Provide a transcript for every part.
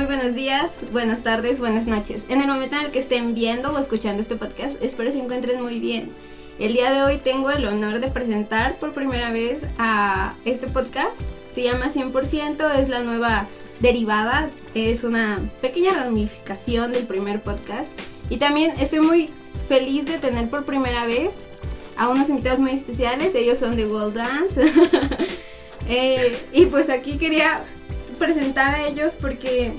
Muy buenos días, buenas tardes, buenas noches. En el momento en el que estén viendo o escuchando este podcast, espero se encuentren muy bien. El día de hoy tengo el honor de presentar por primera vez a este podcast. Se llama 100%, es la nueva derivada, es una pequeña ramificación del primer podcast. Y también estoy muy feliz de tener por primera vez a unos invitados muy especiales, ellos son de World Dance. Eh, y pues aquí quería presentar a ellos porque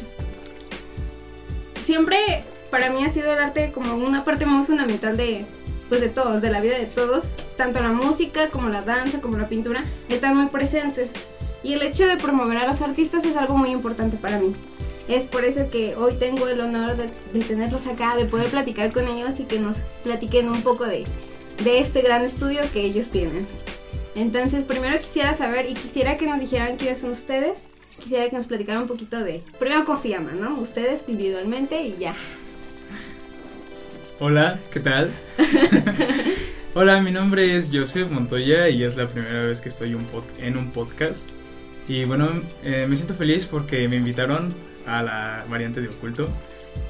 siempre para mí ha sido el arte como una parte muy fundamental de pues de todos, de la vida de todos, tanto la música como la danza, como la pintura, están muy presentes. Y el hecho de promover a los artistas es algo muy importante para mí. Es por eso que hoy tengo el honor de, tenerlos acá, de poder platicar con ellos y que nos platiquen un poco de, de este gran estudio que ellos tienen. Entonces, primero quisiera saber y quisiera que nos dijeran quiénes son ustedes quisiera que nos platicaran un poquito de, primero cómo se llaman, ¿no? Ustedes individualmente y ya. Hola, ¿qué tal? Hola, mi nombre es Joseph Montoya y es la primera vez que estoy en un podcast. Y bueno, eh, me siento feliz porque me invitaron a la variante de oculto.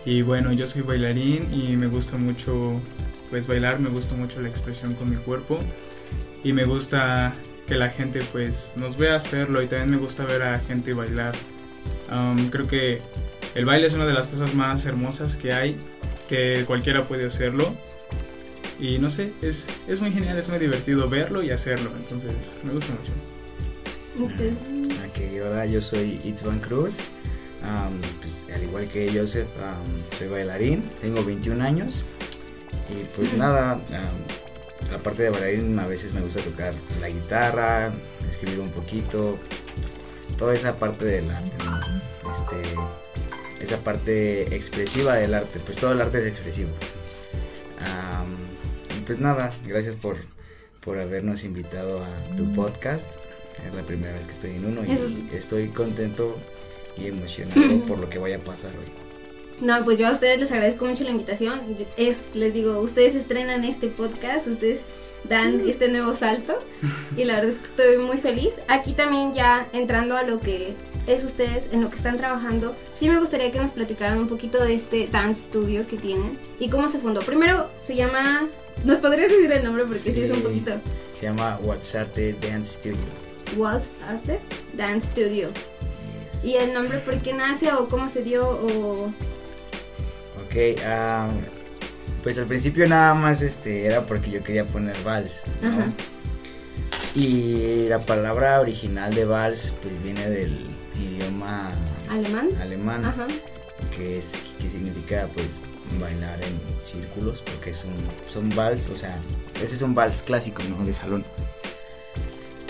Y bueno, yo soy bailarín y me gusta mucho pues bailar, me gusta mucho la expresión con mi cuerpo y me gusta que la gente pues nos vea hacerlo y también me gusta ver a gente bailar. creo que el baile es una de las cosas más hermosas que hay, que cualquiera puede hacerlo. Y no sé, es, es muy genial, es muy divertido verlo y hacerlo, entonces me gusta mucho. Ok, hola, yo soy Itzvan Cruz. pues, al igual que Joseph, soy bailarín, tengo 21 años. Y pues nada, aparte de bailar, a veces me gusta tocar la guitarra, escribir un poquito, toda esa parte del arte, este, esa parte expresiva del arte, pues todo el arte es expresivo. y pues nada, gracias por, por habernos invitado a tu podcast. Es la primera vez que estoy en uno y estoy contento y emocionado por lo que vaya a pasar hoy. No, pues yo a ustedes les agradezco mucho la invitación. Es, les digo, ustedes estrenan este podcast, ustedes dan mm. este nuevo salto y la verdad es que estoy muy feliz. Aquí también ya entrando a lo que es ustedes, en lo que están trabajando, sí me gustaría que nos platicaran un poquito de este dance studio que tienen y cómo se fundó. Primero se llama, ¿nos podrías decir el nombre? Porque sí, es un poquito. Se llama Arte Dance Studio. Arte Dance Studio. ¿Y el nombre por qué nace o cómo se dio o Ok, pues al principio nada más este era porque yo quería poner vals, ¿no? Y la palabra original de vals pues viene del idioma alemán, alemán Ajá. que es que significa pues bailar en círculos porque es un son vals, o sea, ese es un vals clásico, ¿no? de salón.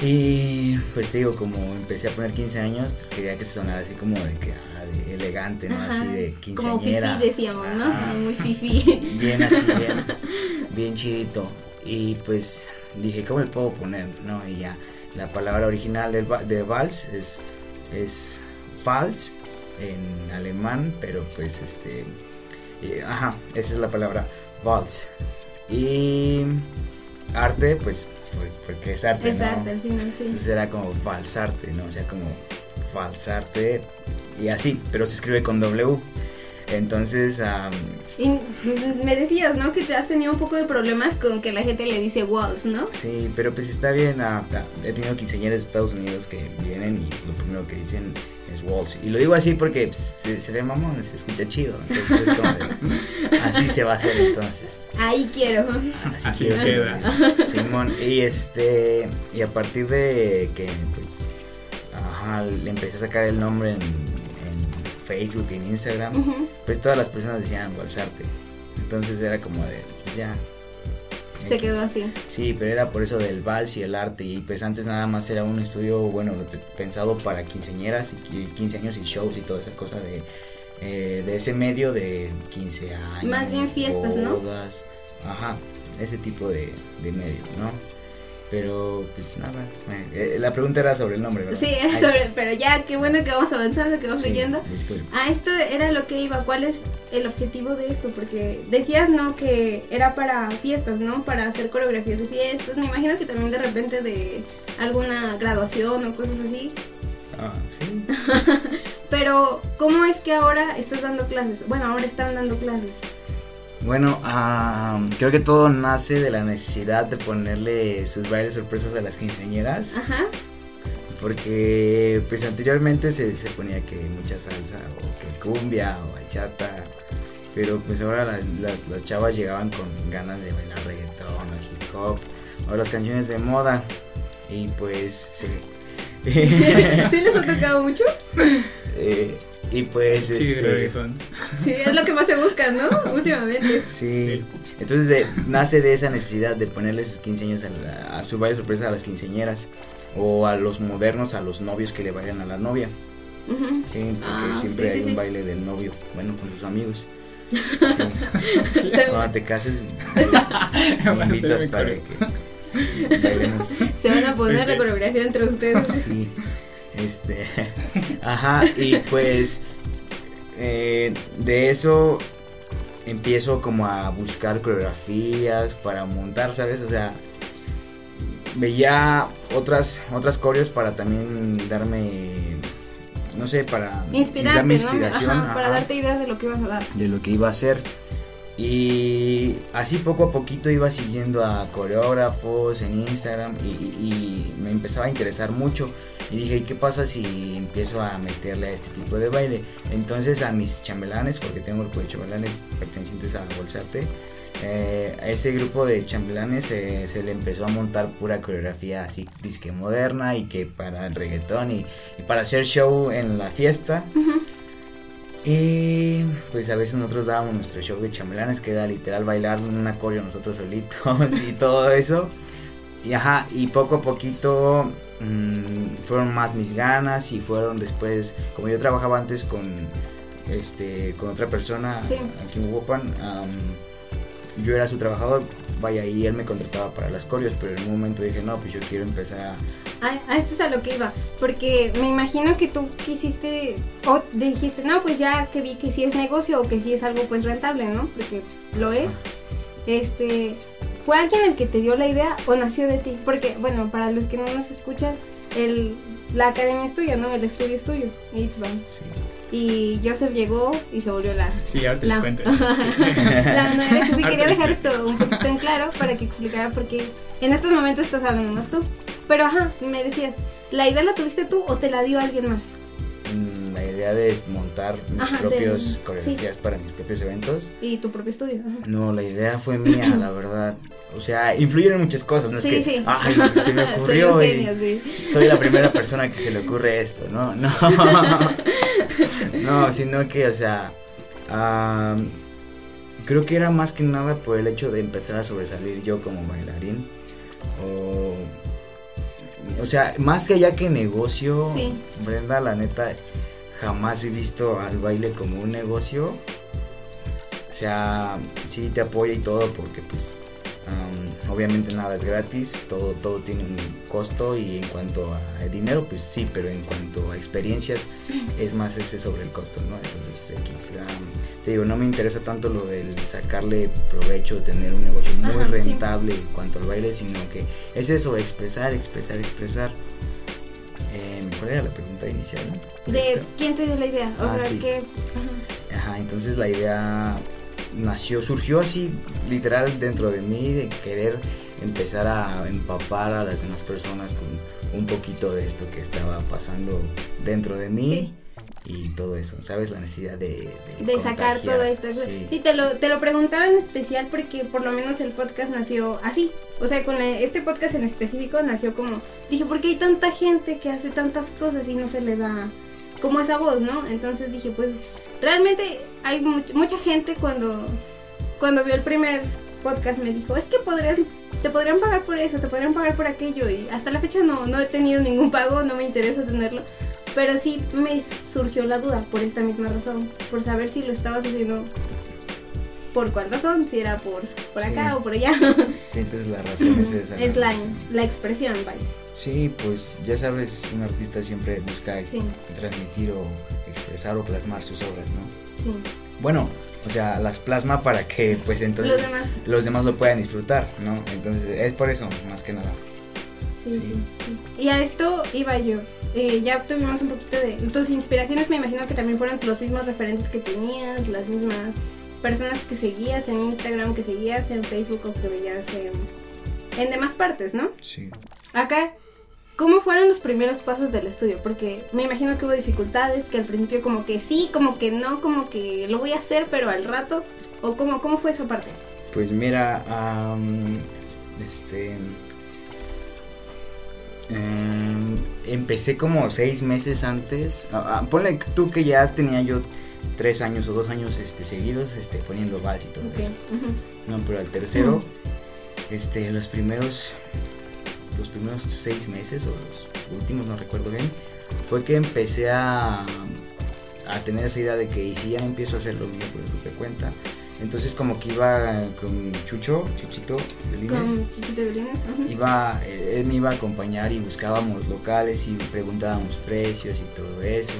Y pues te digo, como empecé a poner 15 años, pues quería que se sonara así como de que elegante, ¿no? Así de quinceañera. Como fifi decíamos, ¿no? Muy fifi. Bien así, bien, bien chidito. Y pues dije, ¿cómo le puedo poner? ¿No? Y ya, la palabra original de, de vals es, es Vals en alemán, pero pues este, ajá, esa es la palabra Vals. Y arte, pues, porque es arte, es arte, al final, sí. Entonces era como falsarte, ¿no? O sea, como falsarte y así, pero se escribe con W. Entonces... y me decías, ¿no? Que te has tenido un poco de problemas con que la gente le dice walls, ¿no? Sí, pero pues está bien. Ah, he tenido quinceañeras de Estados Unidos que vienen y lo primero que dicen es walls. Y lo digo así porque pues, se, ve mamón, se escucha chido. Entonces es como así se va a hacer entonces. Ahí quiero. Así, queda. Simón, y este... Y a partir de que pues le empecé a sacar el nombre en, Facebook, en Instagram, pues todas las personas decían Balsarte. Entonces era como de, pues ya. Se quedó así. Sí, pero era por eso del vals y el arte. Y pues antes nada más era un estudio, bueno, pensado para quinceañeras y 15 años y shows y toda esa cosa de, eh, de ese medio de 15 años. Más bien fiestas, bodas, ¿no? Ajá, ese tipo de, de medio, ¿no? Pero, pues nada. Eh, la pregunta era sobre el nombre, ¿verdad? Sí, sobre, pero ya, qué bueno que vamos avanzando, que vamos leyendo. Ah, esto era lo que iba. ¿Cuál es el objetivo de esto? Porque decías, ¿no? Que era para fiestas, ¿no? Para hacer coreografías de fiestas. Me imagino que también de repente de alguna graduación o cosas así. Ah, sí. Pero, ¿cómo es que ahora estás dando clases? Bueno, ahora están dando clases. Bueno, creo que todo nace de la necesidad de ponerle sus bailes sorpresas a las quinceañeras. Ajá. Porque pues anteriormente se, se ponía que mucha salsa o que cumbia o bachata. Pero pues ahora las, las, las chavas llegaban con ganas de bailar reggaetón o hip hop o las canciones de moda. Y pues se... ¿Sí les ha tocado mucho? Eh, y pues. Sí, este, sí, es lo que más se busca, ¿no? Últimamente. Sí. Entonces nace de esa necesidad de ponerles 15 años a, su baile sorpresa a las quinceañeras. O a los modernos, a los novios que le bailan a la novia. Sí, porque ah, siempre hay un baile del novio, bueno, con sus amigos. Sí. Cuando te cases, me invitas para que bailemos. Se van a poner la coreografía entre ustedes. Sí. Este, ajá, y pues eh, de eso empiezo como a buscar coreografías para montar, ¿sabes? O sea, veía otras otras coreos para también darme no sé, para Inspirarte, darme inspiración, para darte ideas de lo que ibas a dar. De lo que iba a hacer. Y así poco a poquito iba siguiendo a coreógrafos en Instagram y, me empezaba a interesar mucho. Y dije, ¿qué pasa si empiezo a meterle a este tipo de baile? Entonces a mis chambelanes, porque tengo grupo de chambelanes pertenecientes a Bolsarte, eh, a ese grupo de chambelanes se le empezó a montar pura coreografía así disque moderna y que para el reggaetón y, para hacer show en la fiesta. Y pues a veces nosotros dábamos nuestro show de chambelanes, que era literal bailar en un acorio nosotros solitos y todo eso. Y ajá, y poco a poquito mm, fueron más mis ganas y fueron después, como yo trabajaba antes con este con otra persona aquí en Wopan, yo era su trabajador, vaya, y él me contrataba para las corios, pero en un momento dije, no, pues yo quiero empezar a... Ah, esto es a lo que iba, porque me imagino que tú quisiste, o dijiste, no, pues ya que vi que sí es negocio o que sí es algo pues rentable, ¿no? Porque lo es. Este, ¿fue alguien el que te dio la idea o nació de ti? Porque, bueno, para los que no nos escuchan, el, la academia es tuya, ¿no? El estudio es tuyo, It's Sí y Joseph llegó y se volvió la... Sí, ahora te la, cuento. la manera que sí quería dejar esto un poquito en claro para que explicara por qué en estos momentos estás hablando más tú. Pero ajá, me decías, ¿la idea la tuviste tú o te la dio alguien más? De montar mis propios coreografías para mis propios eventos. Y tu propio estudio. No, la idea fue mía, la verdad. O sea, influyen en muchas cosas, no sí, que, sí. ay, se me ocurrió soy, sí. soy la primera persona que se le ocurre esto, ¿no? No. no, sino que, o sea, creo que era más que nada por el hecho de empezar a sobresalir yo como bailarín. O, o sea, más que allá que negocio, Brenda, la neta, jamás he visto al baile como un negocio. O sea, sí te apoya y todo porque pues obviamente nada es gratis, todo, todo tiene un costo y en cuanto a dinero, pues sí, pero en cuanto a experiencias es más ese sobre el costo, ¿no? Entonces, te digo, no me interesa tanto lo del sacarle provecho, tener un negocio muy rentable en cuanto al baile, sino que es eso, expresar, expresar, expresar. Eh, ¿Cuál era la pregunta inicial? ¿De quién te dio la idea? O ah, sea, que... Ajá, entonces la idea nació, surgió así literal dentro de mí de querer empezar a empapar a las demás personas con un poquito de esto que estaba pasando dentro de mí. Y todo eso, ¿sabes? La necesidad de... De, sacar todo esto. Sí, te, lo, te lo preguntaba en especial porque por lo menos el podcast nació así. O sea, con este podcast en específico nació como... Dije, ¿por qué hay tanta gente que hace tantas cosas y no se le da como esa voz, ¿no? Entonces dije, pues realmente hay mucha gente cuando, cuando vio el primer podcast me dijo, es que podrías, te podrían pagar por eso, te podrían pagar por aquello y hasta la fecha no, no he tenido ningún pago, no me interesa tenerlo. Pero sí me surgió la duda por esta misma razón, por saber si lo estabas haciendo por cuál razón, si era por, por acá o por allá. Sí, entonces la razón es esa. Es la, la, expresión, vaya. Sí, pues ya sabes, un artista siempre busca transmitir o expresar o plasmar sus obras, ¿no? Sí. Bueno, o sea, las plasma para que pues entonces los demás, los demás lo puedan disfrutar, ¿no? Entonces es por eso, más que nada. Sí, sí. Y a esto iba yo. Eh, ya tuvimos un poquito de... Tus inspiraciones me imagino que también fueron los mismos referentes que tenías, las mismas personas que seguías en Instagram, que seguías en Facebook o que veías en, en demás partes, ¿no? Sí. Acá, ¿cómo fueron los primeros pasos del estudio? Porque me imagino que hubo dificultades, que al principio como que sí, como que no, como que lo voy a hacer, pero al rato. ¿O cómo, cómo fue esa parte? Pues mira, um, este... Eh, empecé como seis meses antes. Uh, ponle tú que ya tenía yo tres años o dos años este, seguidos este, poniendo vals y todo okay. eso. Uh -huh. No, pero al tercero, uh -huh. este, los primeros, los primeros seis meses o los últimos, no recuerdo bien, fue que empecé a, a tener esa idea de que y si ya empiezo a hacer lo mío por que cuenta. Entonces como que iba con Chucho, Chuchito Belines. Chuchito Belines. Uh -huh. Iba, él me iba a acompañar y buscábamos locales y preguntábamos precios y todo eso.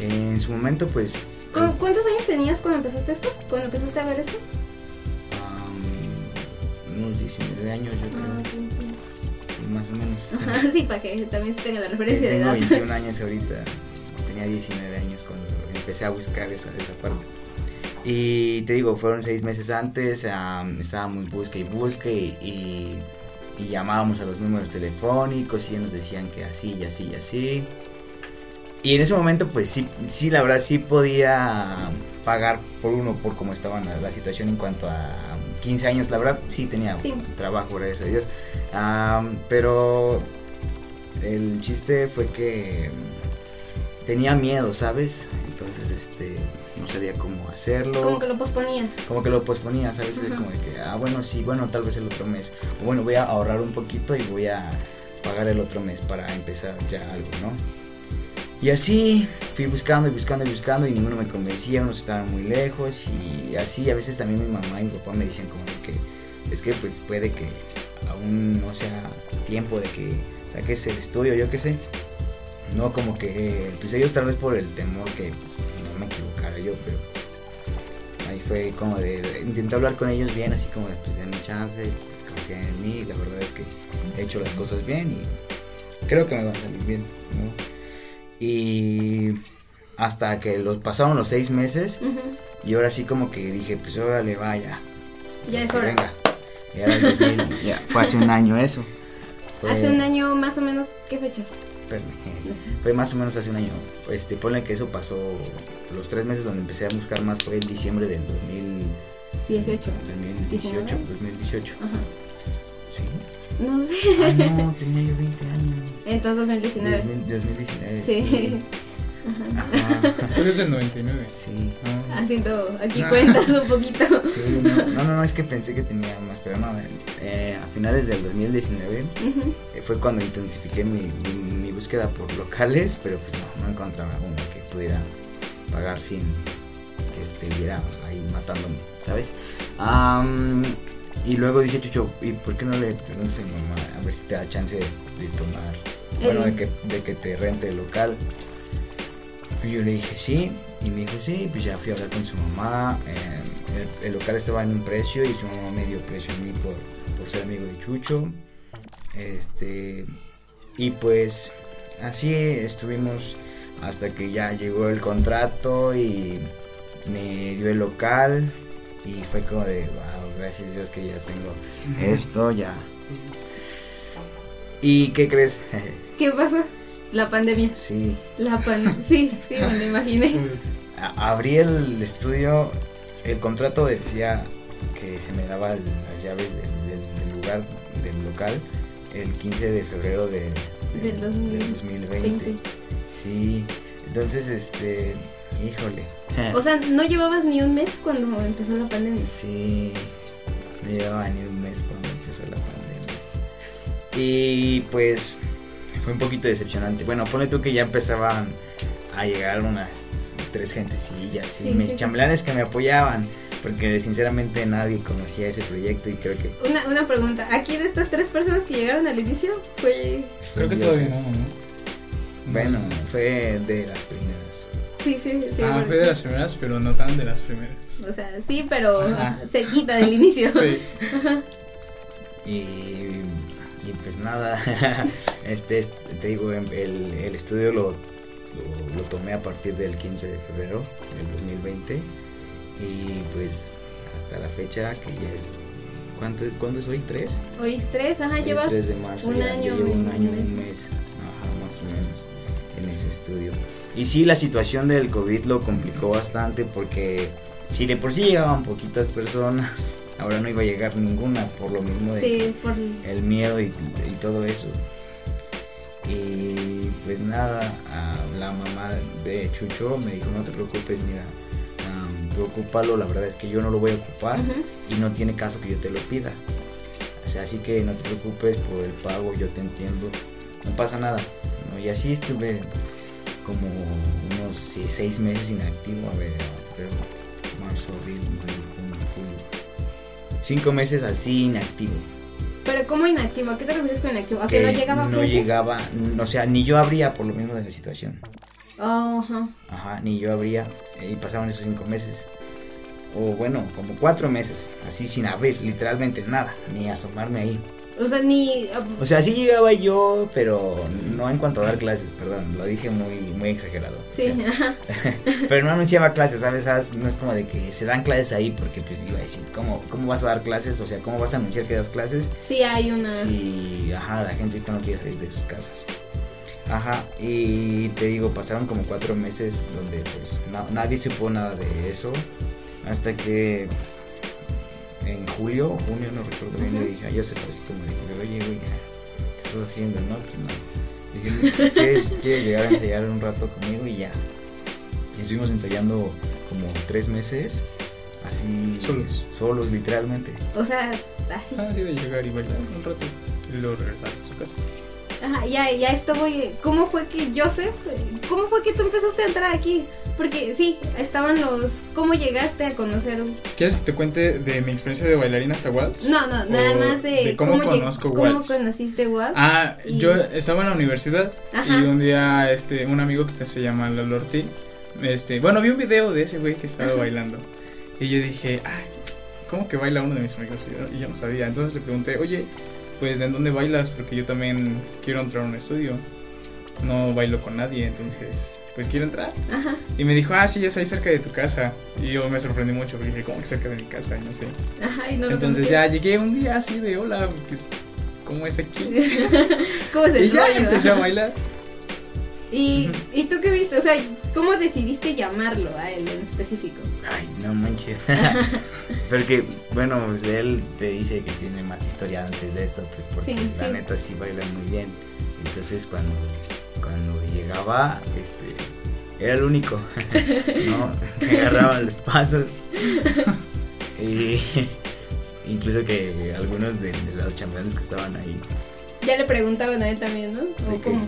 En su momento pues... ¿Cuántos años tenías cuando empezaste esto? ¿Cuando empezaste a ver esto? Um, unos 19 años yo creo. Ah, okay, sí. sí, más o menos. Ajá, sí, para que también se tenga la referencia Tengo de edad. 21 años ahorita. Tenía 19 años cuando empecé a buscar esa, esa parte. Y te digo, fueron seis meses antes, um, estábamos busca y busca y, y, y, llamábamos a los números telefónicos y nos decían que así y así y así. Y en ese momento pues sí, sí la verdad sí podía pagar por uno por cómo estaba la, la situación en cuanto a 15 años, la verdad sí tenía Sí. trabajo, gracias a Dios. Um, pero el chiste fue que tenía miedo, ¿sabes? Entonces, este, no sabía cómo hacerlo. Como que lo posponías. Como que lo posponía, ¿sabes? Ajá. Como de que, ah, bueno, sí, bueno, tal vez el otro mes. O bueno, voy a ahorrar un poquito y voy a pagar el otro mes para empezar ya algo, ¿no? Y así fui buscando y buscando y buscando y ninguno me convencía, unos estaban muy lejos y así a veces también mi mamá y mi papá me decían como que es que pues puede que aún no sea tiempo de que saques el estudio, yo qué sé. No como que, pues ellos tal vez por el temor que pues, no me equivocara yo, pero ahí fue como de, intenté hablar con ellos bien, así como de pues chance, pues confíen en mí, la verdad es que he hecho las cosas bien y creo que me van a salir bien, ¿no? Y hasta que los pasaron los seis meses Ujú. y ahora sí como que dije, pues órale, vaya. Ya es hora. Venga. Ya era el 2000, ya, fue hace un año eso. Fue- Hace un año más o menos, ¿qué fechas? espérame, Fue más o menos hace un año. Este, ponle que eso pasó los tres meses donde empecé a buscar más fue en diciembre del 2000, 18. 2018, 19. 2018. Ajá. Sí. No sé. Ah, no, tenía yo 20 años. Entonces 2019. 2000 2019. Sí. Ajá. Tú eres el 99. Sí. Ah, Haciendo aquí Ah. cuentas un poquito. Sí, no, no, no, no, es que pensé que tenía más, pero no, eh, a finales del 2019 Ujú. eh, fue cuando intensifiqué mi, mi, mi búsqueda por locales, pero pues no, no encontraba uno que pudiera pagar sin que estuviera ahí matándome, ¿sabes? Am, y luego dice Chucho, ¿y por qué no le preguntas a mi mamá a ver si te da chance de tomar, bueno, de que, de que te rente el local? Y yo le dije sí, y me dijo sí, pues ya fui a hablar con su mamá. eh, el, el local estaba en un precio y su mamá me dio precio a mí por, por ser amigo de Chucho. Este, y pues así estuvimos hasta que ya llegó el contrato y me dio el local. Y fue como de, wow, gracias Dios que ya tengo esto, ya. ¿Y qué crees? ¿Qué pasó? La pandemia. sí, La pan... Sí, sí, me lo imaginé. A- abrí el estudio, el contrato decía que se me daba las llaves del, del- del lugar, del local, el 15 de febrero de, de- Del 2000 del 2020. Sí, entonces, este, híjole. O sea, no llevabas ni un mes cuando empezó la pandemia. sí, no llevaba ni un mes pandemia. Y pues fue un poquito decepcionante. Bueno, pone tú que ya empezaban a llegar unas tres gentecillas y Sí, mis sí, que me apoyaban. Porque sinceramente nadie conocía ese proyecto y creo que... Una, una pregunta. ¿Aquí de estas tres personas que llegaron al inicio? Fue. Creo que todavía no, ¿no? Bueno, fue de las primeras. Sí, sí, sí. ah, fue de las primeras, pero no tan de las primeras. O sea, sí, pero Ajá. se quita del inicio. Sí. Y, Y pues nada, este, te digo, el, el estudio lo, lo, tomé a partir del 15 de febrero del 2020 y pues hasta la fecha que ya es ¿Cuánto ¿Cuándo es hoy? ¿Tres? Hoy es tres, ajá, llevas de marzo, un año. Llevo un año, un mes, ajá, más o menos, en ese estudio. Y sí, la situación del COVID lo complicó bastante porque si de por sí llegaban poquitas personas, ahora no iba a llegar ninguna por lo mismo de el miedo y, y, todo eso. Y pues nada, la mamá de Chucho me dijo, no te preocupes, mira, ocúpalo, la verdad es que yo no lo voy a ocupar y no tiene caso que yo te lo pida. O sea, así que no te preocupes por el pago, yo te entiendo, no pasa nada. Y así estuve como unos seis meses inactivo, a ver, marzo, abril, mayo. Cinco meses así inactivo. Pero ¿cómo inactivo? ¿A qué te refieres con inactivo? ¿A que, no llegaba No llegaba, o sea, ni yo abría por lo mismo de la situación. Ajá. Ajá, ni yo abría. Y pasaron esos cinco meses. O bueno, como cuatro meses. Así sin abrir, literalmente nada. Ni asomarme ahí. O sea, ni... O sea, sí llegaba yo, pero no en cuanto a dar clases, perdón, lo dije muy, muy exagerado. Sí, ajá. pero no anunciaba clases, ¿sabes? No es como de que se dan clases ahí porque pues iba a decir, ¿cómo, ¿cómo vas a dar clases? O sea, ¿cómo vas a anunciar que das clases? Sí, hay una... Sí, ajá, la gente ahorita no quiere salir de sus casas. Ajá, y te digo, pasaron como cuatro meses donde pues nadie supo nada de eso. Hasta que en julio, junio, no recuerdo bien, le dije a Joseph como dije, oye, güey, ¿qué estás haciendo? No, pues nada. Dije, ¿quieres, ¿quieres llegar a ensayar un rato conmigo? Y ya. Y estuvimos ensayando como tres meses, así. Solos. Solos, literalmente. O sea, así. Ah, sí, de llegar y bailar un rato y luego regresar a su casa. Ajá, ya, ya esto voy. ¿Cómo fue que Joseph, cómo fue que tú empezaste a entrar aquí? Porque sí, estaban los. ¿Cómo llegaste a conocer? ¿Quieres que te cuente de mi experiencia de bailarina hasta Waltz? No, no, nada más de, cómo, conozco Waltz. ¿Cómo conociste Waltz? Ah, yo estaba en la universidad y un día este un amigo que se llama Lalo Ortiz, este, bueno, vi un video de ese güey que estaba bailando y yo dije, ay, ¿cómo que baila uno de mis amigos? y yo no sabía, entonces le pregunté, oye, pues ¿en dónde bailas? Porque yo también quiero entrar a un estudio. No bailo con nadie, entonces pues quiero entrar. Ajá. Y me dijo, ah, sí, ya ahí cerca de tu casa. Y yo me sorprendí mucho porque dije, ¿cómo que cerca de mi casa? Y no sé. Ajá, y no Entonces ya llegué un día así de, hola, ¿cómo es aquí? ¿Cómo es el Y ya empecé a bailar. ¿Y, ¿Y tú qué viste? O sea, ¿cómo decidiste llamarlo a él en específico? Ay, no manches. Porque, bueno, pues él te dice que tiene más historia antes de esto, pues porque la neta sí baila muy bien. Entonces cuando, cuando llegaba, este, era el único, ¿no? Que agarraba los pasos. y incluso que algunos de, los chambelanes que estaban ahí. Ya le preguntaban a él también, ¿no? ¿O cómo?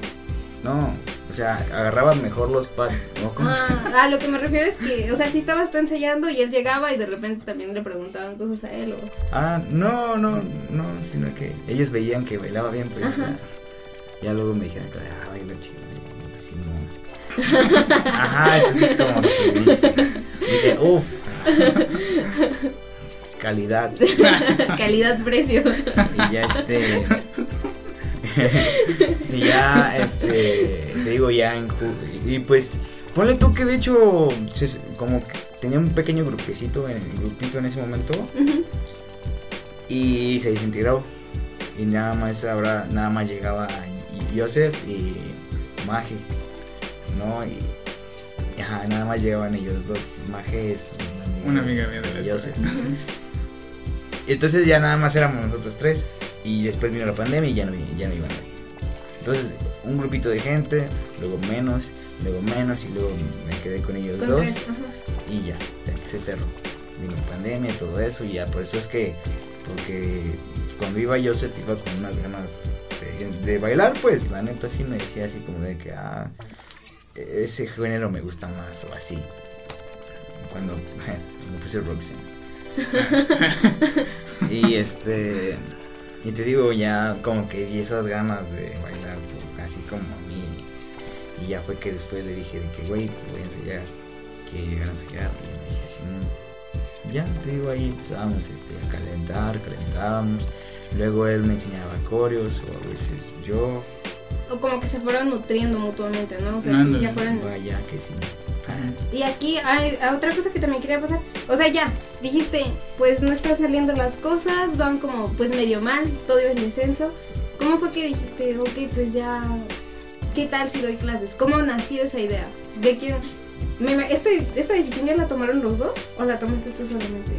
No, o sea, agarraba mejor los pasos. ¿no? Ah, a lo que me refiero es que, o sea, si estabas tú ensayando y él llegaba y de repente también le preguntaban cosas a él o... Ah, no, no, no, sino que ellos veían que bailaba bien, pues, o sea, ya luego me dijeron que ah, baila chido, así no. Ajá, entonces como que dije, uff, calidad. Calidad-precio. Y ya este y ya, este, te digo, ya en y pues, ponle tú que de hecho, como que tenía un pequeño grupecito en, grupito en ese momento, y se desintegró, y nada más ahora, nada más llegaba Joseph y Maje, ¿no? Y, ajá, nada más llegaban ellos dos, Maje es una amiga, mía de la Joseph. Entonces ya nada más éramos nosotros tres. Y después vino la pandemia y ya no, ya no iban ahí. Entonces, un grupito de gente, luego menos, luego menos, y luego me quedé con ellos dos. y ya, o sea, se cerró. Vino pandemia, todo eso, y ya por eso es que, porque cuando iba Joseph iba con unas ganas de, bailar, pues la neta sí me decía así como de que, ah, ese género me gusta más o así. Cuando me puse Roxanne. y este y te digo, ya como que vi esas ganas de bailar, así como a mí. Y ya fue que después le dije de que, güey, voy a ensayar, que llegar a ensayar. Y me decía así, no. Ya, te digo, ahí empezábamos este, a calentar, calentábamos. Luego él me enseñaba coreos o a veces yo. O como que se fueron nutriendo mutuamente, ¿no? O sea, ya fueron... Vaya que sí. Ah, Y aquí hay hay otra cosa que también quería pasar. O sea, ya, dijiste, pues no están saliendo las cosas, van como pues medio mal, todo iba en descenso. ¿Cómo fue que dijiste, ok, pues ya, ¿qué tal si doy clases? ¿Cómo nació esa idea? ¿De quién? Este- ¿Esta decisión ya la tomaron los dos o la tomaste tú solamente?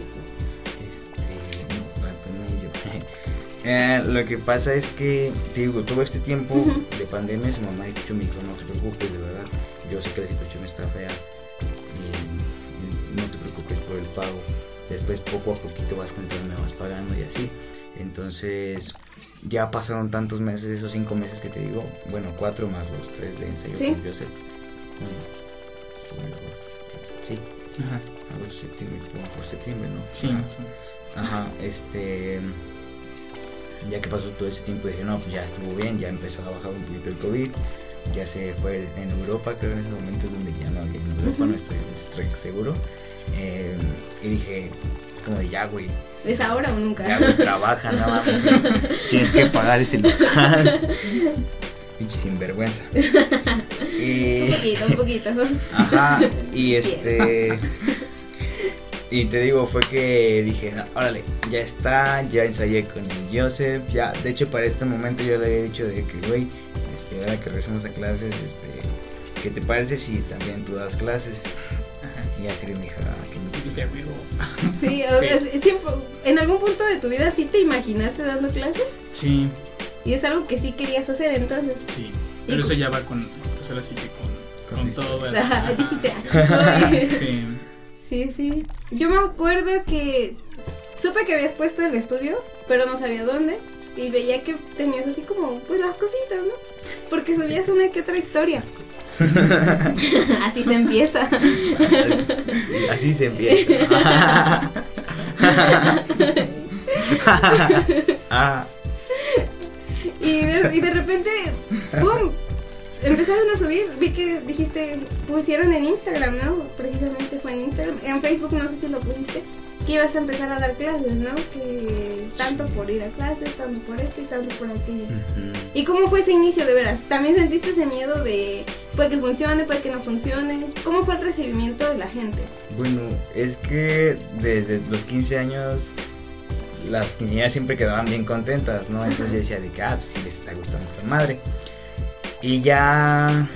Eh, lo que pasa es que, te digo, todo este tiempo de pandemia, su mamá dijo, mi hijo, no te preocupes, de verdad. Yo sé que la situación está fea y no te preocupes por el pago. Después, poco a poquito vas juntando, me vas pagando y así. Entonces, ya pasaron tantos meses, esos cinco meses que te digo, bueno, cuatro más los tres de ensayo Sí. con Joseph. Agosto, septiembre. Sí, Ajá. agosto, septiembre, por septiembre, ¿no? Sí. Ajá, este. Ya que pasó todo ese tiempo, dije, no, pues ya estuvo bien, ya empezó a bajar un poquito el COVID. Ya se fue en Europa, creo, en esos momentos donde ya no había en Europa, no estoy, estoy seguro. Eh, y dije, como de ya, güey, ¿Es ahora o nunca? ya, güey, trabaja, mames, tienes, tienes que pagar ese local. Pinche sinvergüenza. Y. un poquito, un poquito. Ajá, y este. Y te digo, fue que dije, "No, órale, ya está, ya ensayé con el Joseph, ya, de hecho para este momento yo le había dicho de que, güey, este, ahora que regresamos a clases, este, ¿qué te parece si también tú das clases? Ajá. Y así me dijo, ah, qué Y chido". dije, amigo. Sí, o Sí. sea, es- siempre, en algún punto de tu vida sí te imaginaste dando clases Sí, y es algo que sí querías hacer entonces. sí. Pero eso ya va con, pues ahora sí que con, Con todo. ¿verdad? Ajá, dijiste, sí. "Aquí soy". Sí. Sí, sí. Yo me acuerdo que supe que habías puesto el estudio, pero no sabía dónde. Y veía que tenías así como, pues las cositas, ¿no? Porque subías una que otra historia. así se empieza. Así, así se empieza. ah, Y de, y de repente, ¡pum! Empezaron a subir. Vi que dijiste, pusieron en Instagram, ¿no? Precisamente fue en Instagram. En Facebook no sé si lo pusiste. Que ibas a empezar a dar clases, ¿no? Que tanto por ir a clases, tanto por esto y tanto por aquello. ¿Y cómo fue ese inicio de veras? ¿También sentiste ese miedo de puede que funcione, puede que no funcione? ¿Cómo fue el recibimiento de la gente? Bueno, es que desde los 15 años las quinceañeras siempre quedaban bien contentas, ¿no? Entonces yo decía de que, ah, pues sí les está gustando esta madre. Y ya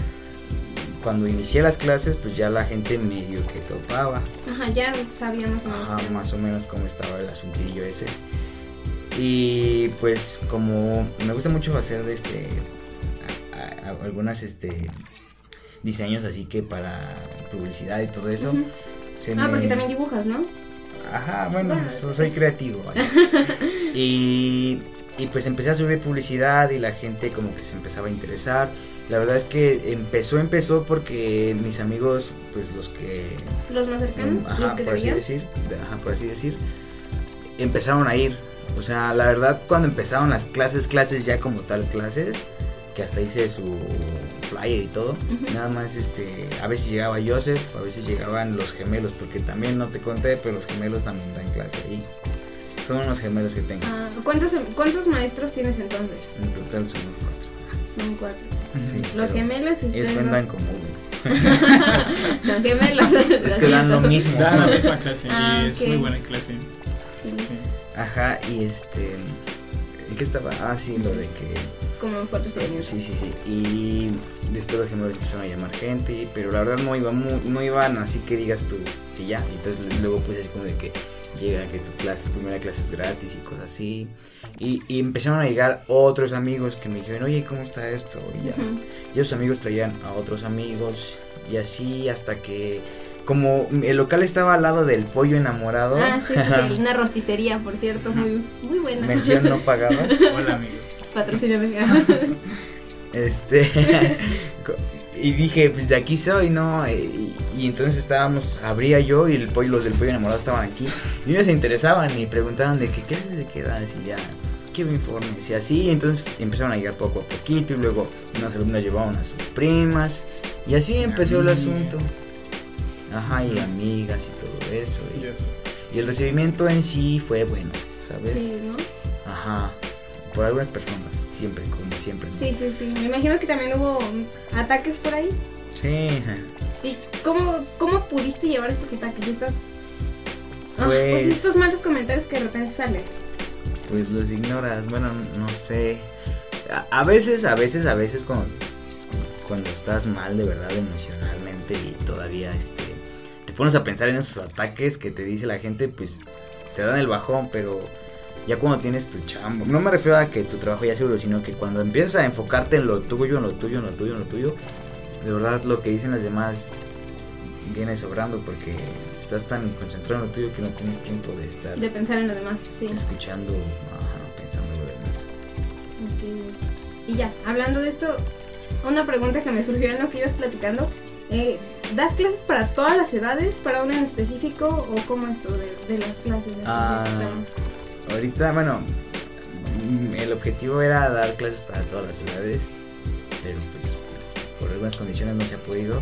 cuando inicié las clases, pues ya la gente medio que topaba. Ajá, ya sabía más o menos. Ajá, más o menos cómo estaba el asuntillo ese. Y pues como me gusta mucho hacer este a- a- algunas este diseños así que para publicidad y todo eso. Se Ah, me- porque también dibujas, ¿no? Ajá, bueno, Bueno. so- soy creativo. y, y pues empecé a subir publicidad y la gente como que se empezaba a interesar. La verdad es que empezó, empezó porque mis amigos, pues los que Los más cercanos, Ajá, los que por así decir, de- ajá, por así decir, empezaron a ir. O sea, la verdad, cuando empezaron las clases, clases ya como tal clases, que hasta hice su flyer y todo, nada más, este, a veces llegaba Joseph, a veces llegaban los gemelos, porque también no te conté, pero los gemelos también dan clase ahí. Son unos gemelos que tengo. Ah, ¿cuántos, ¿Cuántos maestros tienes entonces? En total somos cuatro. Son cuatro. Sí, Los gemelos y Ellos ustedes cuentan no. como uno. Son gemelos. Es que dan lo mismo. Da la misma clase Ah, y es ok. muy buena clase. Sí, Sí. Ajá, y este... ¿En qué estaba? Ah, sí, lo de que... Como el recibimiento. Sí, sí, sí. Y después los gemelos empezaron a llamar gente, pero la verdad no iban, mu- no iban así que digas tú que ya. Entonces luego pues así como de que llega que tu clase, tu primera clase es gratis y cosas así. Y, y empezaron a llegar otros amigos que me dijeron, oye, ¿cómo está esto? Y ya. Y esos amigos traían a otros amigos y así hasta que... Como el local estaba al lado del pollo enamorado. Ah, sí, sí, sí, una rosticería, por cierto, muy, muy buena. Mención no pagada. Hola, amigo. Patrocíname. Este. Y dije, pues de aquí soy, ¿no? Y, y entonces estábamos, abría yo y el pollo, los del pollo enamorado estaban aquí. Y ellos se interesaban y preguntaban de qué clases de qué das y ya, quiero informes. Y así, entonces empezaron a llegar poco a poquito y luego unas alumnas llevaban a sus primas. Y así empezó el asunto. Ajá, y amigas y todo eso. Y, el recibimiento en sí fue bueno, ¿sabes? Sí, ¿no? Ajá. Por algunas personas, siempre, como siempre. Sí, sí, sí. Me imagino que también hubo ataques por ahí. Sí. ¿Y cómo, cómo pudiste llevar estos ataques? Estas, ah, pues, pues estos malos comentarios que de repente salen. Pues los ignoras, bueno, no sé. A, a veces, a veces, a veces cuando, cuando estás mal de verdad emocionalmente y todavía este te pones a pensar en esos ataques que te dice la gente, pues te dan el bajón, pero ya cuando tienes tu chambo, no me refiero a que tu trabajo ya seguro, sino que cuando empiezas a enfocarte en lo tuyo, en lo tuyo, en lo tuyo, en lo tuyo, de verdad lo que dicen los demás viene sobrando porque estás tan concentrado en lo tuyo que no tienes tiempo de estar De pensar en lo demás, sí. escuchando, ajá, pensando en lo demás. Ok. Y ya, hablando de esto, una pregunta que me surgió en lo que ibas platicando. Eh, ¿Das clases para todas las edades, para una en específico o cómo es esto de, de las clases? de que Ah, platicamos? Ahorita, bueno, mm, el objetivo era dar clases para todas las edades, pero pues por algunas condiciones no se ha podido.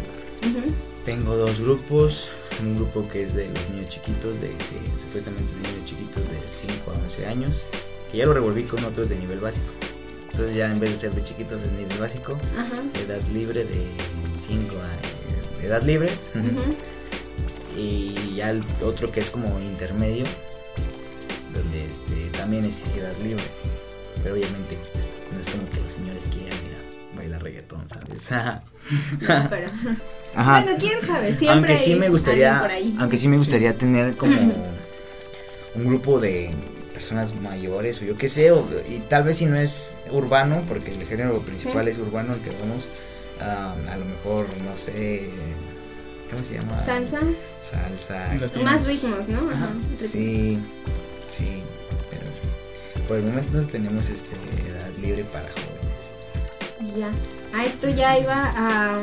Tengo dos grupos, un grupo que es de los niños chiquitos, de que supuestamente es de niños chiquitos de 5 a 11 años, que ya lo revolví con otros de nivel básico. Entonces ya en vez de ser de chiquitos es nivel básico, edad libre de 5 a edad libre. Y ya el otro que es como intermedio donde este también es edad libre pero obviamente pues, no es como que los señores quieran ir a bailar reggaetón sabes No, pero- Ajá. Bueno, quién sabe, siempre aunque sí hay me gustaría alguien por ahí. aunque sí me gustaría tener como un grupo de personas mayores o yo qué sé o- y tal vez si no es urbano porque el género principal Sí. es urbano el que vamos ah, a lo mejor no sé cómo se llama Salsa, salsa más ritmos, ¿no? Ajá. Sí, sí, pero por el momento tenemos este edad libre para jóvenes. Ya. A esto ya iba a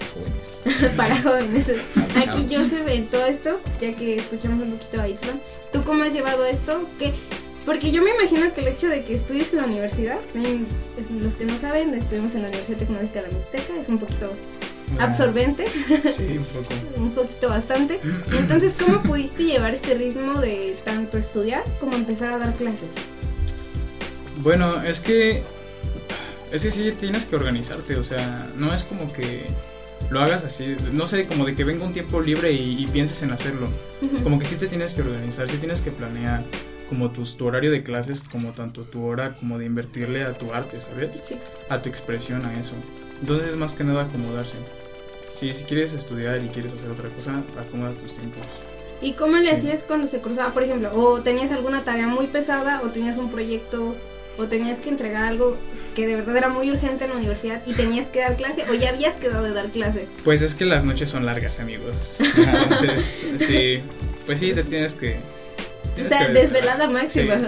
Para jóvenes. para jóvenes. Aquí se ve todo esto, ya que escuchamos un poquito a Itzman. ¿Tú cómo has llevado esto? ¿Qué? Porque yo me imagino que el hecho de que estudies en la universidad, en- los que no saben, estuvimos en la Universidad Tecnológica de la Mixteca, es un poquito Ah, absorbente, Sí, un poco. un poquito bastante. Entonces, ¿cómo pudiste llevar este ritmo de tanto estudiar como empezar a dar clases? Bueno, es que. Es que sí tienes que organizarte, o sea, no es como que lo hagas así, no sé, como de que venga un tiempo libre y, y pienses en hacerlo. Como que sí te tienes que organizar, sí tienes que planear como tus, tu horario de clases, como tanto tu hora como de invertirle a tu arte, ¿sabes? Sí. A tu expresión, a eso. Entonces es más que nada acomodarse. Sí, si quieres estudiar y quieres hacer otra cosa, acomoda tus tiempos. ¿Y cómo le Sí. hacías cuando se cruzaba, por ejemplo, o tenías alguna tarea muy pesada, o tenías un proyecto, o tenías que entregar algo que de verdad era muy urgente en la universidad y tenías que dar clase, o ya habías quedado de dar clase? Pues es que las noches son largas, amigos. Entonces, sí, pues sí, te tienes que... O tienes sea, que desvelada máxima. Sí.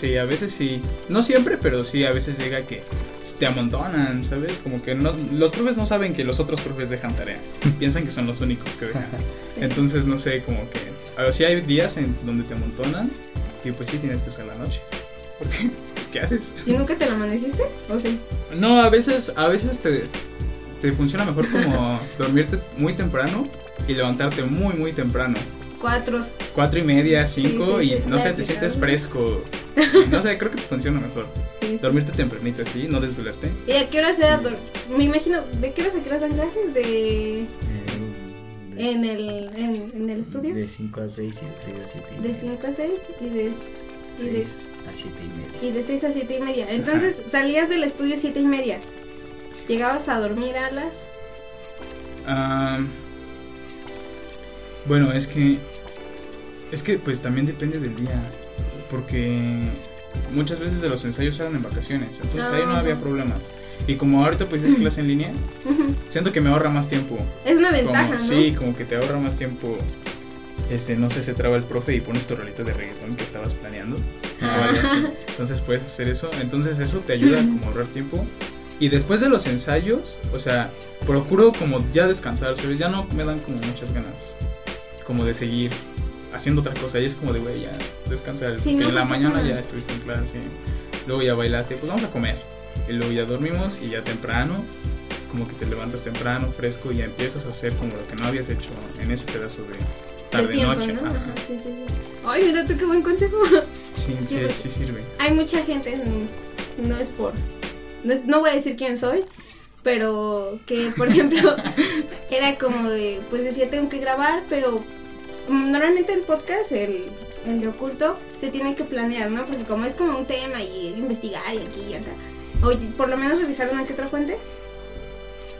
Sí, a veces sí. No siempre, pero sí, a veces llega que te amontonan, ¿sabes? Como que no, los profes no saben que los otros profes dejan tarea. Piensan que son los únicos que dejan. Entonces, no sé, como que... A ver, sí hay días en donde te amontonan y pues sí tienes que usar la noche. Porque, pues, ¿qué haces? ¿Y nunca te lo amaneciste? ¿O sí? No, a veces, a veces te, te funciona mejor como dormirte muy temprano y levantarte muy, muy temprano. Cuatro. Cuatro y media, cinco Sí, sí, y no sé, te sientes fresco. No sé, creo que te funciona mejor. Sí. Dormirte tempranito así, no desvelarte. ¿Y a qué hora se da? Me imagino, ¿de qué hora se dan clases? ¿De. En el, en, en el estudio? De 5 a 6 y de 6 a 7 y De media. 5 a 6 y de, y de 6 a 7 y media. Y de 6 a 7 y media. Entonces salías del estudio 7 y media. Llegabas a dormir a las. Ah, bueno, es que. Es que pues también depende del día. Porque muchas veces de los ensayos eran en vacaciones. Entonces ahí no Ah, había problemas. Y como ahorita pues es clase en línea, siento que me ahorra más tiempo. Es una Como- ventaja, ¿no? Sí, como que te ahorra más tiempo. Este, no sé, se traba el profe y pones tu rolito de reggaetón que estabas planeando. Ah. Entonces puedes hacer eso. Entonces eso te ayuda como a ahorrar tiempo. Y después de los ensayos, o sea, procuro como ya descansar, ¿sabes? Ya no me dan como muchas ganas como de seguir haciendo otra cosa. Y es como de, güey, ya descansar. Sí, porque no, en la mañana nada. ya estuviste en clase. Luego ya bailaste, pues vamos a comer. Y luego ya dormimos y ya temprano, como que te levantas temprano, fresco y ya empiezas a hacer como lo que no habías hecho en ese pedazo de De tarde tiempo, noche. ¿no? Ajá. Ajá, sí, sí, sí. Ay, mira tú qué buen consejo. Sí, Sí, sí, sirve. Hay mucha gente, no, es por. No, es- no voy a decir quién soy, pero que, por ejemplo, era como de. Pues decía, tengo que grabar, pero normalmente el podcast, el, el de oculto, se tiene que planear, ¿no? Porque como es como un tema y investigar y aquí y acá. O por lo menos revisar una que otra fuente.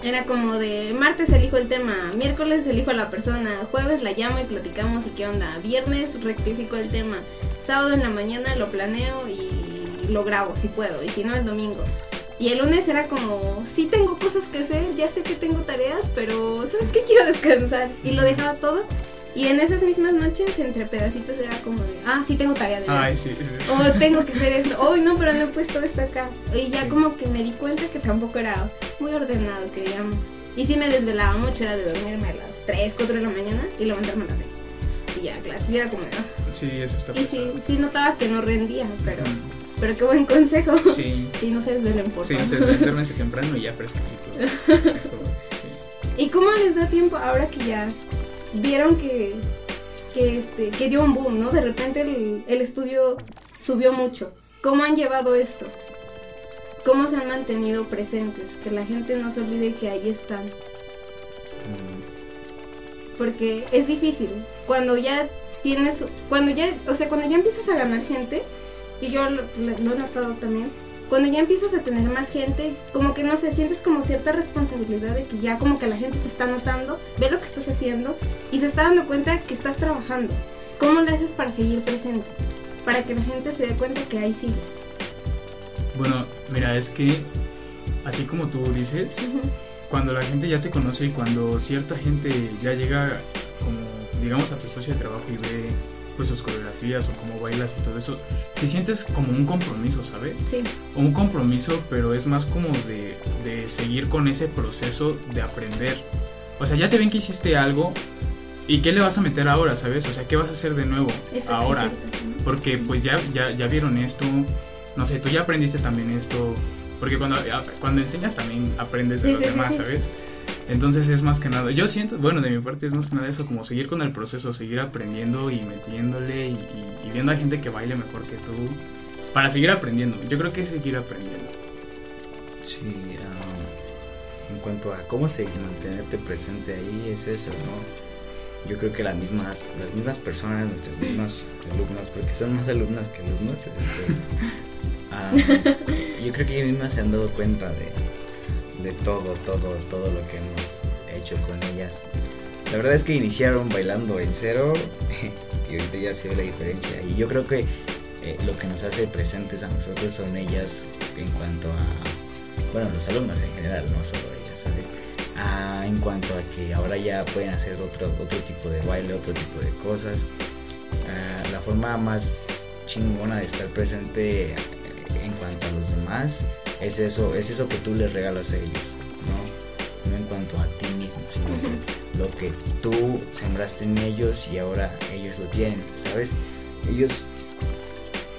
Era como de martes elijo el tema, miércoles elijo a la persona, jueves la llamo y platicamos y qué onda, viernes rectifico el tema, sábado en la mañana lo planeo y lo grabo si puedo, y si no el domingo. Y el lunes era como, sí tengo cosas que hacer, ya sé que tengo tareas, pero ¿sabes qué? Quiero descansar. Y lo dejaba todo. Y en esas mismas noches, entre pedacitos, era como de, ah, sí tengo tarea de. Ay, sí, sí. O tengo que hacer esto. Oh, no, pero no he puesto esto acá. Y ya Sí. como que me di cuenta que tampoco era muy ordenado, que digamos. Y sí me desvelaba mucho, era de dormirme a las 3, 4 de la mañana y levantarme a las 6. Y ya, claro, y era como, ah. Sí, eso está Y sí, sí notaba que no rendía, pero, pero qué buen consejo. Sí. Sí, no se desvelen, por Sí, se duérmense temprano y ya sí. ¿Y cómo les da tiempo ahora que ya vieron que, que, este, que dio un boom, ¿no? De repente el, estudio subió mucho. ¿Cómo han llevado esto? ¿Cómo se han mantenido presentes? Que la gente no se olvide que ahí están. Porque es difícil. Cuando ya tienes, cuando ya, o sea, cuando ya empiezas a ganar gente, y yo lo- lo he notado también, cuando ya empiezas a tener más gente, como que no sé, sientes como cierta responsabilidad de que ya como que la gente te está notando, ve lo que estás haciendo y se está dando cuenta que estás trabajando. ¿Cómo le haces para seguir presente? Para que la gente se dé cuenta que ahí sigue. Bueno, mira, es que así como tú dices, cuando la gente ya te conoce y cuando cierta gente ya llega como digamos a tu espacio de trabajo y ve pues sus coreografías o cómo bailas y todo eso, si sientes como un compromiso, ¿sabes? Sí, O un compromiso, pero es más como de, de seguir con ese proceso de aprender. O sea, ya te ven que hiciste algo y qué le vas a meter ahora, ¿sabes? O sea, ¿qué vas a hacer de nuevo ahora? Porque pues ya, ya, ya vieron esto, no sé, tú ya aprendiste también esto, porque cuando, cuando enseñas también aprendes de Sí, los sí, demás, sí. ¿sabes? Entonces es más que nada, yo siento, bueno, de mi parte es más que nada eso, como seguir con el proceso, seguir aprendiendo y metiéndole y, y- y viendo a gente que baile mejor que tú, para seguir aprendiendo, yo creo que es seguir aprendiendo. Sí, ah, en cuanto a cómo seguir mantenerte presente ahí, es eso, ¿no? Yo creo que las mismas, las mismas personas, nuestras mismas alumnas, porque son más alumnas que alumnos, este, ah, yo creo que ellas mismas se han dado cuenta de, de todo, todo, todo lo que hemos hecho con ellas. La verdad es que iniciaron bailando en cero y ahorita ya se ve la diferencia. Y yo creo que eh, lo que nos hace presentes a nosotros son ellas en cuanto a, bueno, los alumnos en general, no solo ellas, ¿sabes? Ah, en cuanto a que ahora ya pueden hacer otro, otro tipo de baile, otro tipo de cosas. Ah, la forma más chingona de estar presente en cuanto a los demás es eso, es eso que tú les regalas a ellos, ¿no? No en cuanto a ti mismo, sino lo que tú sembraste en ellos y ahora ellos lo tienen, ¿sabes? Ellos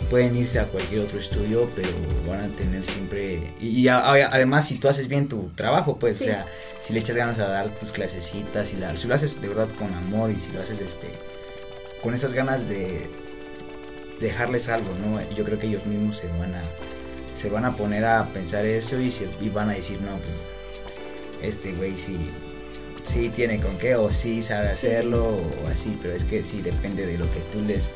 pueden irse a cualquier otro estudio, pero van a tener siempre... Y, y a- a- además, si tú haces bien tu trabajo, pues, Sí. o sea, si le echas ganas a dar tus clasecitas, y la, si lo haces de verdad con amor y si lo haces este con esas ganas de dejarles algo, ¿no? Yo creo que ellos mismos se van a se van a poner a pensar eso y, se, y van a decir, no, pues este güey sí, sí tiene con qué o sí sabe hacerlo o así, pero es que sí depende de lo que tú les,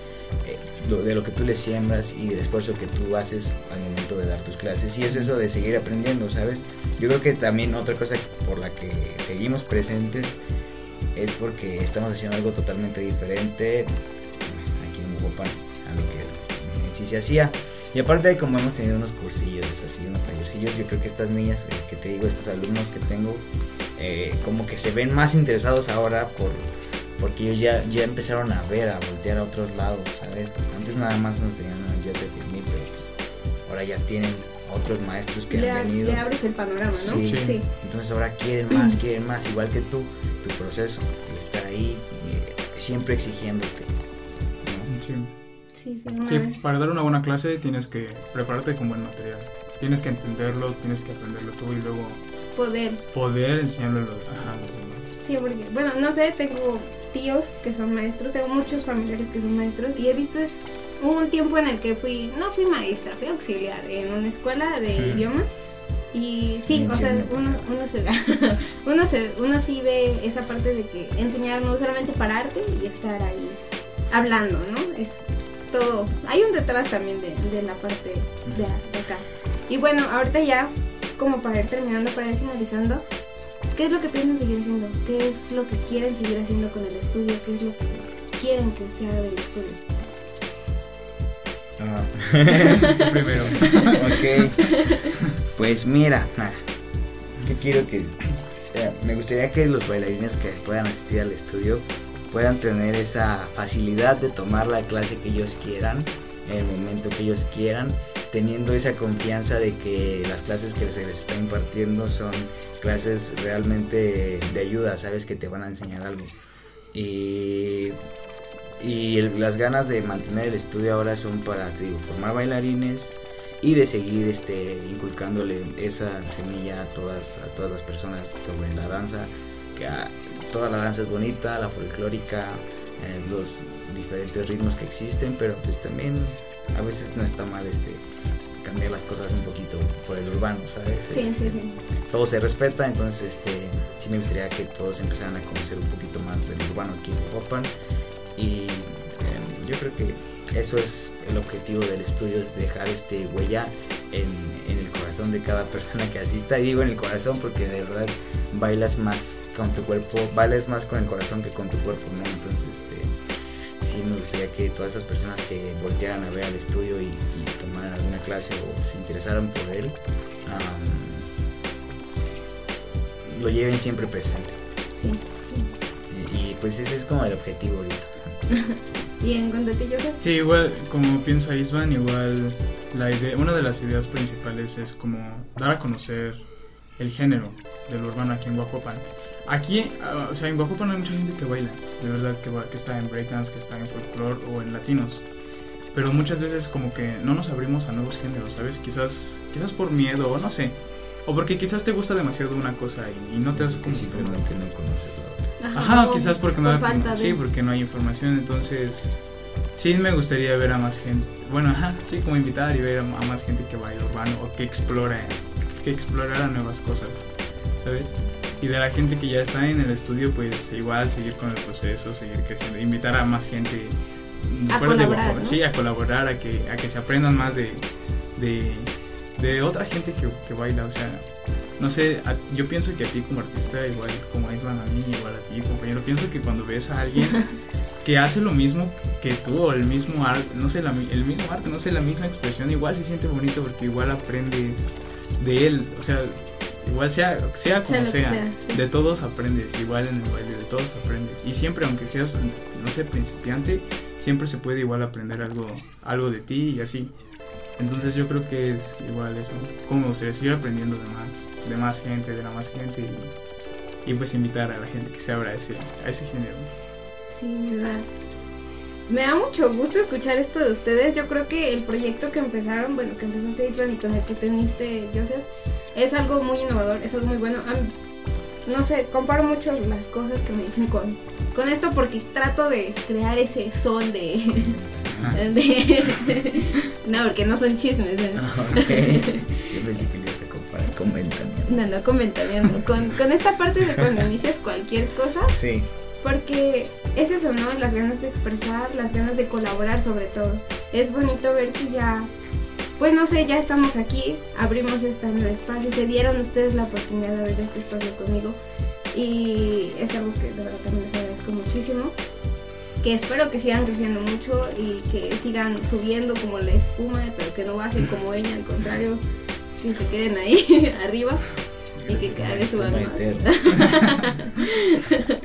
eh, lo- de lo que tú les siembras y del esfuerzo que tú haces al momento de dar tus clases y es eso de seguir aprendiendo, ¿sabes? Yo creo que también otra cosa por la que seguimos presentes es porque estamos haciendo algo totalmente diferente aquí en Huapan a lo que en sí se hacía. Y aparte como hemos tenido unos cursillos, así, unos tallercillos, yo creo que estas niñas eh, que te digo, estos alumnos que tengo, eh, como que se ven más interesados ahora por porque ellos ya, ya empezaron a ver, a voltear a otros lados, ¿sabes? Antes nada más nos tenían a Joseph y a mí, pero pues ahora ya tienen otros maestros que Le, han venido. le abres el panorama, ¿no? Sí. Sí. Entonces ahora quieren más, quieren más, igual que tú, tu proceso, estar ahí eh, siempre exigiéndote. ¿no? Sí. Sí, sí, Sí, para dar una buena clase tienes que prepararte con buen material. Tienes que entenderlo, tienes que aprenderlo tú y luego Poder. poder enseñarlo a los, demás. Sí, porque, bueno, no sé, tengo tíos que son maestros, tengo muchos familiares que son maestros y he visto hubo un tiempo en el que fui, no fui maestra, fui auxiliar en una escuela de idiomas. Y sí, o sea, uno, uno, se, uno, se, uno sí ve esa parte de que enseñar no solamente pararte y estar ahí hablando, ¿no? Es todo. Hay un detrás también de, de la parte de, de, acá. Y bueno, ahorita ya, como para ir terminando, para ir finalizando, ¿qué es lo que piensan seguir haciendo? ¿Qué es lo que quieren seguir haciendo con el estudio? ¿Qué es lo que quieren que sea del estudio? Ah. Primero. ok. Pues mira, yo quiero que. me gustaría que los bailarines que puedan asistir al estudio puedan tener esa facilidad de tomar la clase que ellos quieran, en el momento que ellos quieran, teniendo esa confianza de que las clases que se les está impartiendo son clases realmente de ayuda, sabes que te van a enseñar algo. Y y las ganas de mantener el estudio ahora son para formar bailarines y de seguir este, inculcándole esa semilla a todas, a todas las personas sobre la danza, que toda la danza es bonita, la folclórica, eh, los diferentes ritmos que existen, pero pues también a veces no está mal este cambiar las cosas un poquito por el urbano, ¿sabes? Sí, sí, sí. Todo se respeta, entonces este, sí me gustaría que todos empezaran a conocer un poquito más del urbano aquí en Copan y em, yo creo que eso es el objetivo del estudio, es dejar este huella en, el corazón de cada persona que asista. Y digo en el corazón porque de verdad bailas más con tu cuerpo, bailas más con el corazón que con tu cuerpo, ¿no? Entonces, este, sí me gustaría que todas esas personas que voltearan a ver al estudio y, tomaran alguna clase o se interesaran por él, lo lleven siempre presente. Sí. Y, y pues ese es como el objetivo ahorita. ¿Y en cuanto a ti, Sí, igual, como piensa Isvan, igual la idea, una de las ideas principales es como dar a conocer el género del urbano aquí en Guajuapan. Aquí, ah, o sea, en Guajuapan hay mucha gente que baila, de verdad, que, que está en breakdance, que está en folklore o en latinos. Pero muchas veces como que no nos abrimos a nuevos géneros, ¿sabes? Quizás, quizás por miedo o no sé. O porque quizás te gusta demasiado una cosa y, no te has como... no conoces la otra. Ajá, quizás porque no, hay, sí, porque no hay información, entonces sí me gustaría ver a más gente. Bueno, ajá, sí, como invitar y ver a, más gente que baila urbano o que explore, que explorara nuevas cosas, ¿sabes? Y de la gente que ya está en el estudio, pues igual seguir con el proceso, seguir creciendo, invitar a más gente a colaborar, sí, a colaborar, a que, a que se aprendan más de, de, de otra gente que, que baila, o sea, no sé, yo pienso que a ti como artista, igual como a Isman a mí, igual a ti compañero, pienso que cuando ves a alguien que hace lo mismo que tú o el mismo arte, no sé, el mismo arte, no sé, la misma expresión, igual se siente bonito porque igual aprendes de él, o sea, igual sea, sea como sea, de todos aprendes, igual en el baile, de todos aprendes. Y siempre, aunque seas, no sé, principiante, siempre se puede igual aprender algo, algo de ti y así. Entonces yo creo que es igual eso, como se seguir aprendiendo de más, de más gente, de la más gente y, pues invitar a la gente que se abra a ese, a ese género. Sí, verdad. Me da mucho gusto escuchar esto de ustedes. Yo creo que el proyecto que empezaron, bueno, que empezaste y con el que teniste Joseph, es algo muy innovador, es algo muy bueno. no sé, comparo mucho las cosas que me dicen con, con esto porque trato de crear ese son de, no, porque no son chismes. ¿eh? Ah, Yo pensé que le ibas a comparar comentando. No, no comentando. Con, con esta parte de cuando inicias cualquier cosa. Sí. Porque es eso, ¿no? Las ganas de expresar, las ganas de colaborar sobre todo. Es bonito ver que ya, pues no sé, ya estamos aquí, abrimos este nuevo espacio, se dieron ustedes la oportunidad de abrir este espacio conmigo y es algo que de verdad también les agradezco muchísimo que espero que sigan creciendo mucho y que sigan subiendo como la espuma, pero que no bajen como ella, al contrario, que se queden ahí arriba y que cada vez suban más.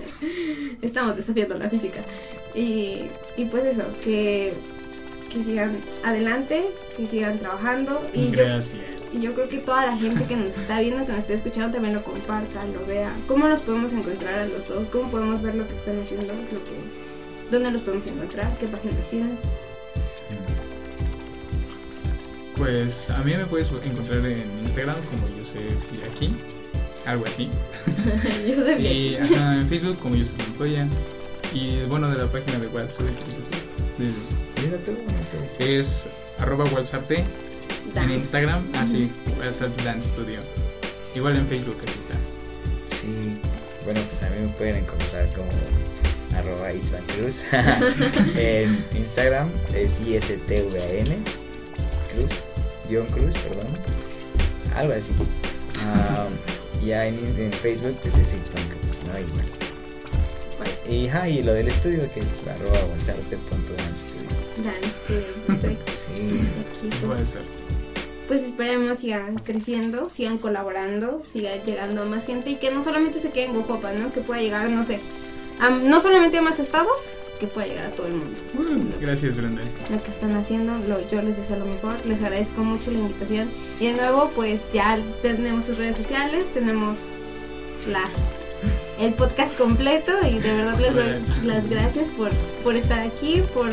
Estamos desafiando la física. Y, y pues eso, que, que sigan adelante, que sigan trabajando. Y Gracias. Yo, y yo creo que toda la gente que nos está viendo, que nos está escuchando, también lo comparta, lo vea. ¿Cómo nos podemos encontrar a los dos? ¿Cómo podemos ver lo que están haciendo? Lo que ¿Dónde los podemos encontrar? ¿Qué páginas tienen? Pues a mí me puedes encontrar en Instagram como Yosef aquí, algo así. Yosef y en Facebook como Yosef Montoya. Y bueno, de la página de WhatsApp, de, Es arroba walsarte en Instagram, así, uh Dance Studio. Igual en Facebook, así está. Sí, bueno, pues a mí me pueden encontrar como arroba Cruz. en Instagram es ISTVAN Cruz, guion Cruz, perdón. Algo así. Um, ya en, en, Facebook pues es Itzman Cruz, ¿no? Y, y, ja, y lo del estudio que es arroba. Dance, perfecto. Sí. Puede ser pues esperemos sigan creciendo, sigan colaborando, sigan llegando a más gente y que no solamente se queden en ¿no? Que pueda llegar, no sé, no solamente a más estados, que pueda llegar a todo el mundo. gracias, Brenda. Lo que están haciendo, yo les deseo lo mejor, les agradezco mucho la invitación y de nuevo, pues ya tenemos sus redes sociales, tenemos la el podcast completo y de verdad les doy las gracias por, por estar aquí, por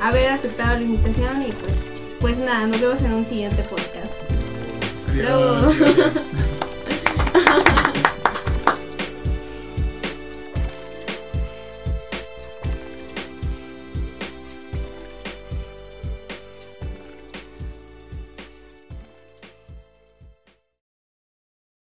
haber aceptado la invitación y pues pues nada, nos vemos en un siguiente podcast. Adiós.